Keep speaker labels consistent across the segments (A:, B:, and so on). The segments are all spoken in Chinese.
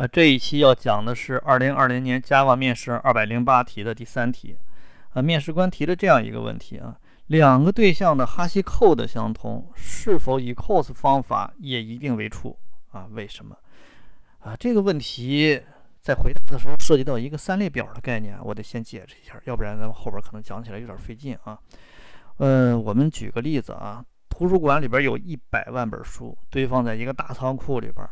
A: 呃，这一期要讲的是二零二零年 Java 面试二百零八题的第三题。呃，面试官提了这样一个问题啊：两个对象的哈希 code 相同，是否以 cos 方法也一定为 true 啊？为什么？啊，这个问题在回答的时候涉及到一个三列表的概念，我得先解释一下，要不然咱们后边可能讲起来有点费劲啊。嗯，我们举个例子啊，图书馆里边有一百万本书堆放在一个大仓库里边。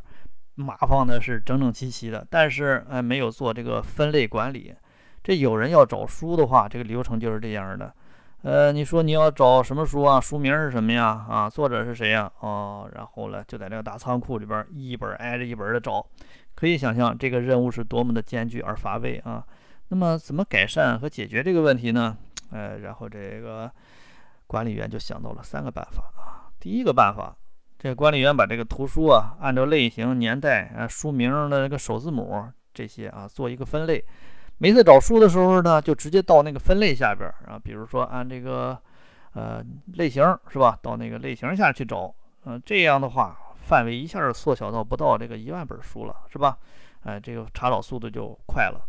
A: 码放的是整整齐齐的，但是哎，没有做这个分类管理。这有人要找书的话，这个流程就是这样的。呃，你说你要找什么书啊？书名是什么呀？啊，作者是谁呀？哦，然后呢，就在这个大仓库里边一本挨着一本的找。可以想象这个任务是多么的艰巨而乏味啊。那么怎么改善和解决这个问题呢？呃，然后这个管理员就想到了三个办法啊。第一个办法。这个管理员把这个图书啊，按照类型、年代啊、书名的那个首字母这些啊，做一个分类。每次找书的时候呢，就直接到那个分类下边啊，比如说按这个呃类型是吧，到那个类型下去找。嗯，这样的话，范围一下缩小到不到这个一万本书了，是吧？哎，这个查找速度就快了。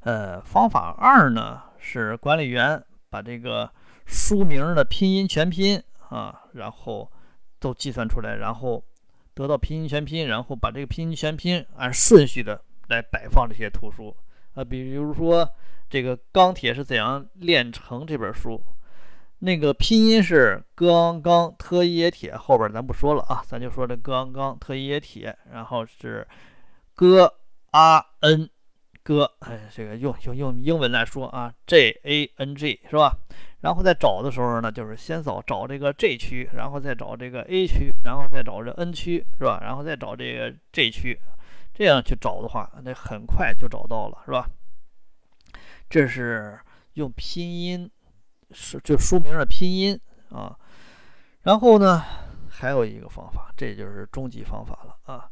A: 呃，方法二呢，是管理员把这个书名的拼音全拼啊，然后。都计算出来，然后得到拼音全拼，然后把这个拼音全拼按顺序的来摆放这些图书啊，比如说这个钢铁是怎样炼成这本书，那个拼音是钢钢特耶铁，后边咱不说了啊，咱就说这钢钢特耶铁，然后是 g a n g，哎，这个用用用英文来说啊，j a n g 是吧？然后在找的时候呢，就是先找找这个 G 区，然后再找这个 A 区，然后再找这 N 区，是吧？然后再找这个 G 区，这样去找的话，那很快就找到了，是吧？这是用拼音，是就书名的拼音啊。然后呢，还有一个方法，这就是终极方法了啊。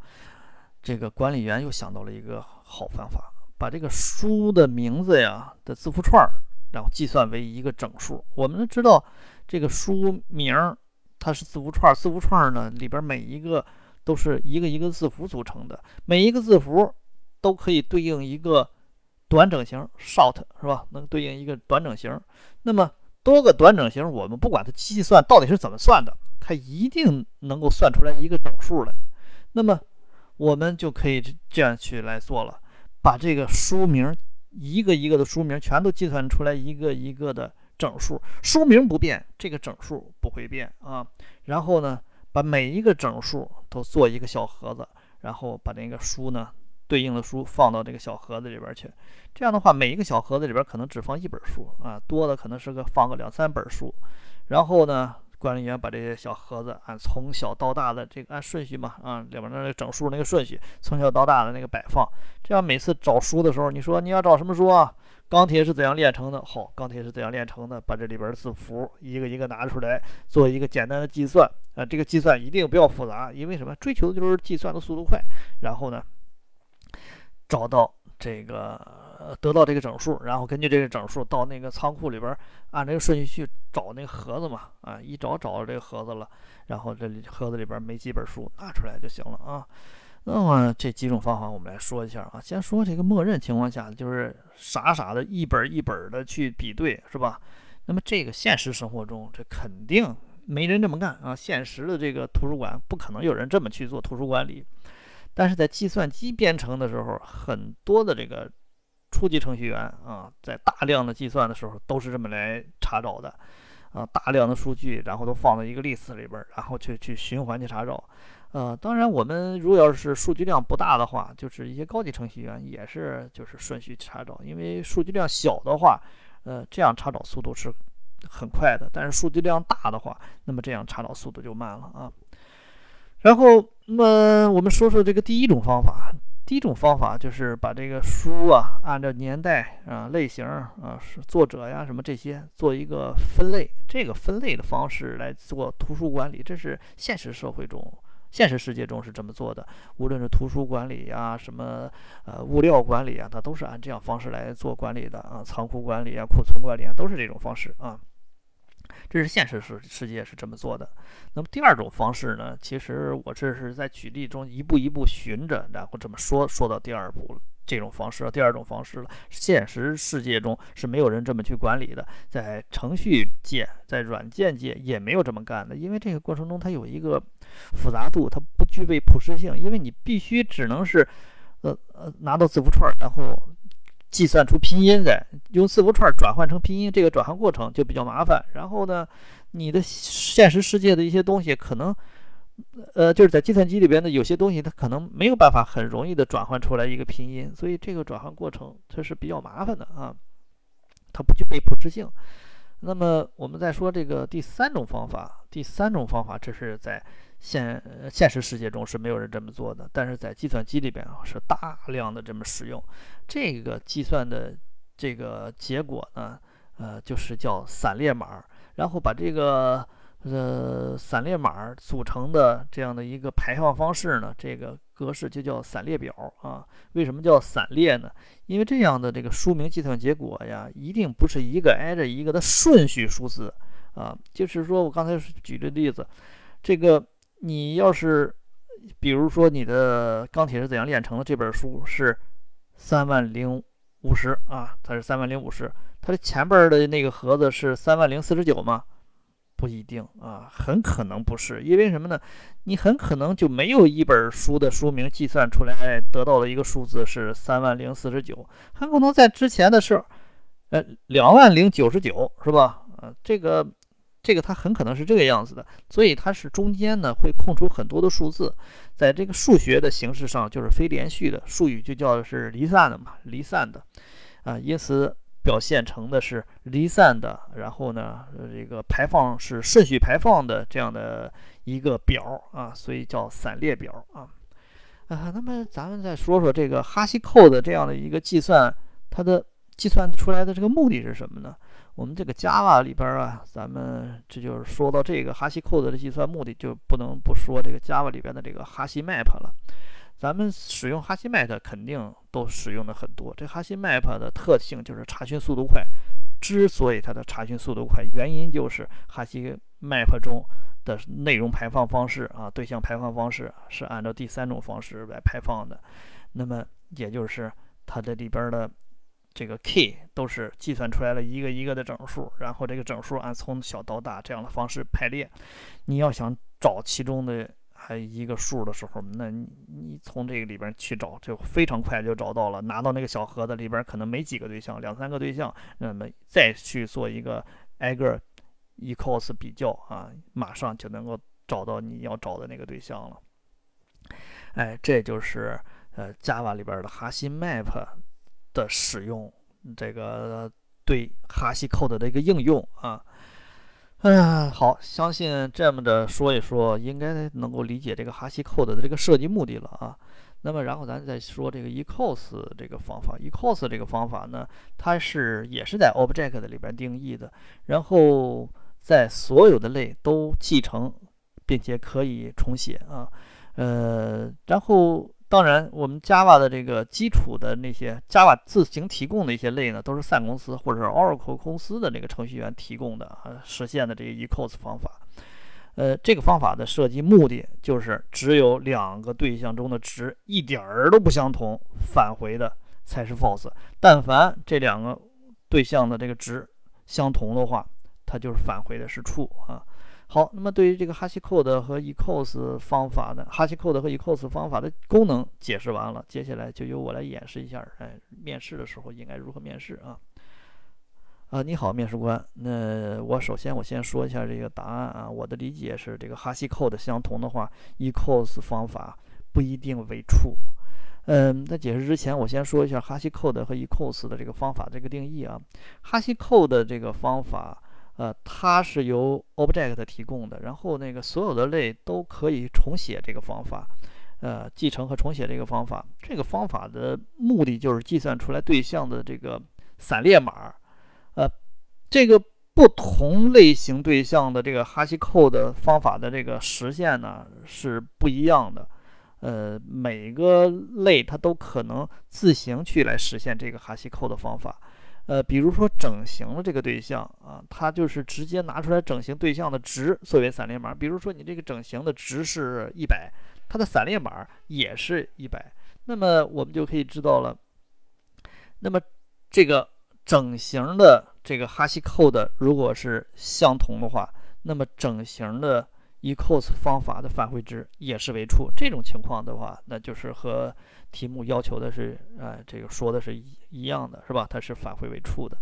A: 这个管理员又想到了一个好方法，把这个书的名字呀的字符串儿。然后计算为一个整数。我们知道，这个书名它是字符串，字符串呢里边每一个都是一个一个字符组成的，每一个字符都可以对应一个短整型 （short） 是吧？能对应一个短整型。那么多个短整型，我们不管它计算到底是怎么算的，它一定能够算出来一个整数来。那么我们就可以这样去来做了，把这个书名。一个一个的书名全都计算出来一个一个的整数，书名不变，这个整数不会变啊。然后呢，把每一个整数都做一个小盒子，然后把那个书呢对应的书放到这个小盒子里边去。这样的话，每一个小盒子里边可能只放一本书啊，多的可能是个放个两三本书。然后呢？管理员把这些小盒子按从小到大的这个按顺序嘛，啊，里边那个整数那个顺序，从小到大的那个摆放，这样每次找书的时候，你说你要找什么书啊？钢铁是怎样炼成的？好，钢铁是怎样炼成的？把这里边的字符一个一个拿出来，做一个简单的计算啊。这个计算一定不要复杂，因为什么？追求的就是计算的速度快。然后呢，找到这个。呃，得到这个整数，然后根据这个整数到那个仓库里边，按这个顺序去找那个盒子嘛，啊，一找找到这个盒子了，然后这里盒子里边没几本书，拿出来就行了啊。那么这几种方法我们来说一下啊，先说这个默认情况下，就是傻傻的一本一本的去比对，是吧？那么这个现实生活中，这肯定没人这么干啊。现实的这个图书馆不可能有人这么去做图书管理，但是在计算机编程的时候，很多的这个。初级程序员啊，在大量的计算的时候都是这么来查找的，啊，大量的数据，然后都放到一个 list 里边，然后去去循环去查找，呃，当然我们如果要是数据量不大的话，就是一些高级程序员也是就是顺序查找，因为数据量小的话，呃，这样查找速度是很快的，但是数据量大的话，那么这样查找速度就慢了啊。然后，那么我们说说这个第一种方法。第一种方法就是把这个书啊，按照年代啊、类型啊、是作者呀什么这些做一个分类。这个分类的方式来做图书管理，这是现实社会中、现实世界中是这么做的。无论是图书管理呀、什么呃物料管理啊，它都是按这样方式来做管理的啊。仓库管理啊、库存管理啊，都是这种方式啊。这是现实世世界是这么做的。那么第二种方式呢？其实我这是在举例中一步一步循着，然后这么说说到第二步这种方式了，第二种方式了。现实世界中是没有人这么去管理的，在程序界、在软件界也没有这么干的，因为这个过程中它有一个复杂度，它不具备普适性，因为你必须只能是呃呃拿到字符串，然后。计算出拼音来，用字符串转换成拼音，这个转换过程就比较麻烦。然后呢，你的现实世界的一些东西，可能，呃，就是在计算机里边的有些东西，它可能没有办法很容易的转换出来一个拼音，所以这个转换过程它是比较麻烦的啊，它不具备普适性。那么我们再说这个第三种方法，第三种方法，这是在。现现实世界中是没有人这么做的，但是在计算机里边啊是大量的这么使用。这个计算的这个结果呢，呃，就是叫散列码，然后把这个呃散列码组成的这样的一个排放方式呢，这个格式就叫散列表啊。为什么叫散列呢？因为这样的这个书名计算结果呀，一定不是一个挨着一个的顺序数字啊。就是说我刚才举的例子，这个。你要是，比如说你的《钢铁是怎样炼成的》这本书是三万零五十啊，它是三万零五十，它的前边的那个盒子是三万零四十九吗？不一定啊，很可能不是，因为什么呢？你很可能就没有一本书的书名计算出来得到的一个数字是三万零四十九，很可能在之前的是，呃，两万零九十九，是吧？呃，这个。这个它很可能是这个样子的，所以它是中间呢会空出很多的数字，在这个数学的形式上就是非连续的，术语就叫是离散的嘛，离散的，啊，因此表现成的是离散的，然后呢，这个排放是顺序排放的这样的一个表啊，所以叫散列表啊，啊，那么咱们再说说这个哈希扣的这样的一个计算，它的计算出来的这个目的是什么呢？我们这个 Java 里边啊，咱们这就是说到这个哈希 code 的计算目的，就不能不说这个 Java 里边的这个哈希 map 了。咱们使用哈希 map 肯定都使用的很多。这哈希 map 的特性就是查询速度快。之所以它的查询速度快，原因就是哈希 map 中的内容排放方式啊，对象排放方式是按照第三种方式来排放的。那么也就是它这里边的。这个 key 都是计算出来了一个一个的整数，然后这个整数按从小到大这样的方式排列。你要想找其中的还一个数的时候，那你你从这个里边去找，就非常快就找到了。拿到那个小盒子里边可能没几个对象，两三个对象，那么再去做一个挨个 equals 比较啊，马上就能够找到你要找的那个对象了。哎，这就是呃 Java 里边的哈希 map。的使用，这个对哈希 code 的一个应用啊，嗯，好，相信这么着说一说，应该能够理解这个哈希 code 的这个设计目的了啊。那么，然后咱再说这个 ecos 这个方法，ecos 这个方法呢，它是也是在 object 里边定义的，然后在所有的类都继承，并且可以重写啊，呃，然后。当然，我们 Java 的这个基础的那些 Java 自行提供的一些类呢，都是 Sun 公司或者是 Oracle 公司的那个程序员提供的啊，实现的这个 ecos 方法。呃，这个方法的设计目的就是只有两个对象中的值一点儿都不相同，返回的才是 false。但凡这两个对象的这个值相同的话，它就是返回的是 true 啊。好，那么对于这个哈希 code 和 ecos 方法的哈希 code 和 ecos 方法的功能解释完了，接下来就由我来演示一下，哎，面试的时候应该如何面试啊？啊，你好，面试官。那我首先我先说一下这个答案啊，我的理解是，这个哈希 code 相同的话，ecos 方法不一定为 true。嗯，在解释之前，我先说一下哈希 code 和 ecos 的这个方法这个定义啊。哈希 code 这个方法。呃，它是由 object 提供的，然后那个所有的类都可以重写这个方法，呃，继承和重写这个方法。这个方法的目的就是计算出来对象的这个散列码，呃，这个不同类型对象的这个哈希扣的方法的这个实现呢是不一样的，呃，每个类它都可能自行去来实现这个哈希扣的方法。呃，比如说整形的这个对象啊，它就是直接拿出来整形对象的值作为散列码。比如说你这个整形的值是一百，它的散列码也是一百，那么我们就可以知道了。那么这个整形的这个哈希扣的如果是相同的话，那么整形的 ecos 方法的返回值也是为 true。这种情况的话，那就是和题目要求的是，呃，这个说的是一一样的，是吧？它是返回为 true 的。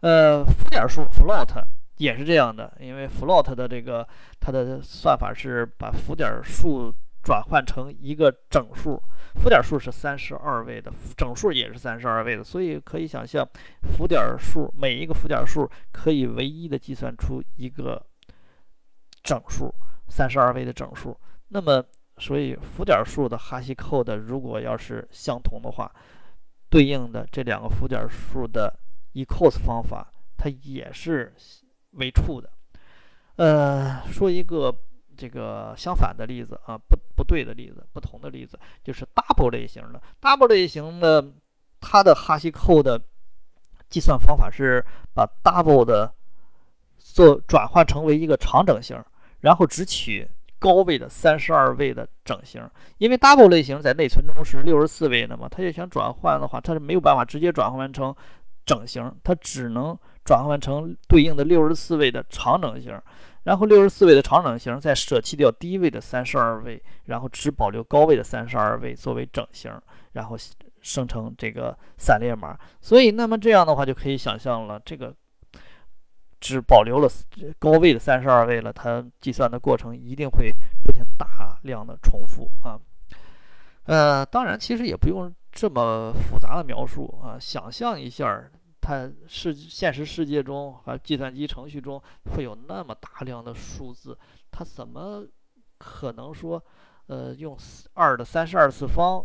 A: 呃，浮点数 float 也是这样的，因为 float 的这个它的算法是把浮点数转换成一个整数，浮点数是三十二位的，整数也是三十二位的，所以可以想象，浮点数每一个浮点数可以唯一的计算出一个整数，三十二位的整数。那么所以浮点数的哈希扣的，如果要是相同的话，对应的这两个浮点数的 ecos 方法，它也是为处的。呃，说一个这个相反的例子啊，不不对的例子，不同的例子，就是 double 类型的 double 类型的，它的哈希扣的计算方法是把 double 的做转换成为一个长整型，然后只取。高位的三十二位的整形，因为 double 类型在内存中是六十四位的嘛，它就想转换的话，它是没有办法直接转换完成整形，它只能转换成对应的六十四位的长整形，然后六十四位的长整形再舍弃掉低位的三十二位，然后只保留高位的三十二位作为整形，然后生成这个散列码。所以，那么这样的话就可以想象了，这个。只保留了高位的三十二位了，它计算的过程一定会出现大量的重复啊。呃，当然，其实也不用这么复杂的描述啊。想象一下，它是现实世界中啊，计算机程序中会有那么大量的数字，它怎么可能说，呃，用二的三十二次方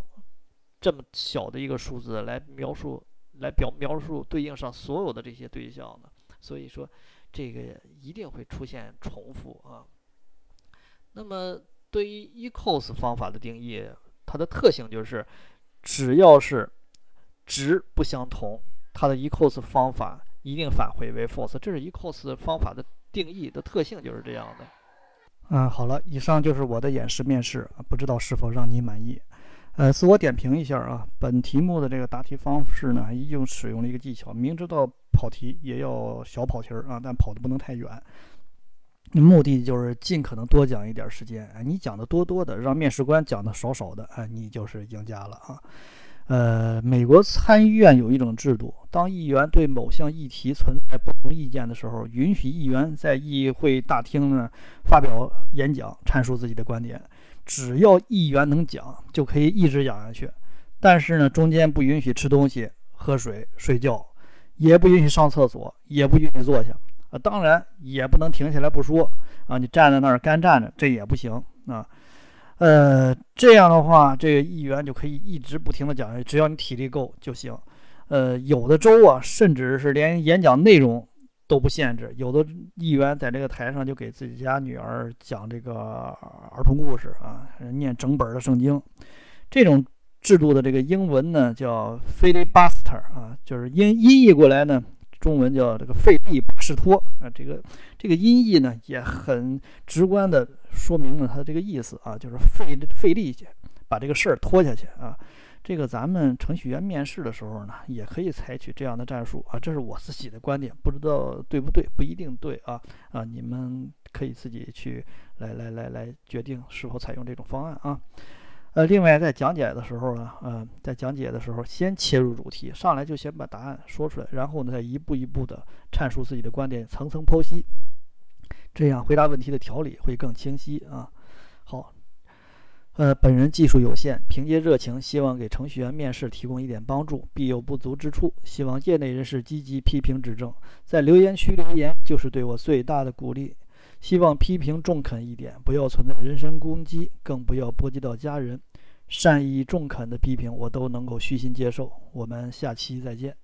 A: 这么小的一个数字来描述，来表描述对应上所有的这些对象呢？所以说，这个一定会出现重复啊。那么，对于 ecos 方法的定义，它的特性就是，只要是值不相同，它的 ecos 方法一定返回为 false。这是 ecos 方法的定义的特性，就是这样的。嗯，好了，以上就是我的演示面试，不知道是否让你满意。呃，自我点评一下啊，本题目的这个答题方式呢，一经使用了一个技巧，明知道跑题也要小跑题儿啊，但跑的不能太远。目的就是尽可能多讲一点时间，你讲的多多的，让面试官讲的少少的，啊，你就是赢家了啊。呃，美国参议院有一种制度，当议员对某项议题存在不同意见的时候，允许议员在议会大厅呢发表演讲，阐述自己的观点。只要议员能讲，就可以一直讲下去。但是呢，中间不允许吃东西、喝水、睡觉，也不允许上厕所，也不允许坐下啊。当然，也不能停下来不说啊。你站在那儿干站着，这也不行啊。呃，这样的话，这个议员就可以一直不停的讲，只要你体力够就行。呃，有的州啊，甚至是连演讲内容。都不限制，有的议员在这个台上就给自己家女儿讲这个儿童故事啊，念整本的圣经。这种制度的这个英文呢叫 filibuster 啊，就是音音译过来呢，中文叫这个费力巴士托啊。这个这个音译呢也很直观的说明了它的这个意思啊，就是费费力气把这个事儿拖下去啊。这个咱们程序员面试的时候呢，也可以采取这样的战术啊，这是我自己的观点，不知道对不对，不一定对啊啊，你们可以自己去来来来来决定是否采用这种方案啊。呃，另外在讲解的时候呢，呃，在讲解的时候先切入主题，上来就先把答案说出来，然后呢再一步一步的阐述自己的观点，层层剖析，这样回答问题的条理会更清晰啊。好。呃，本人技术有限，凭借热情，希望给程序员面试提供一点帮助，必有不足之处，希望业内人士积极批评指正，在留言区留言就是对我最大的鼓励。希望批评中肯一点，不要存在人身攻击，更不要波及到家人。善意中肯的批评，我都能够虚心接受。我们下期再见。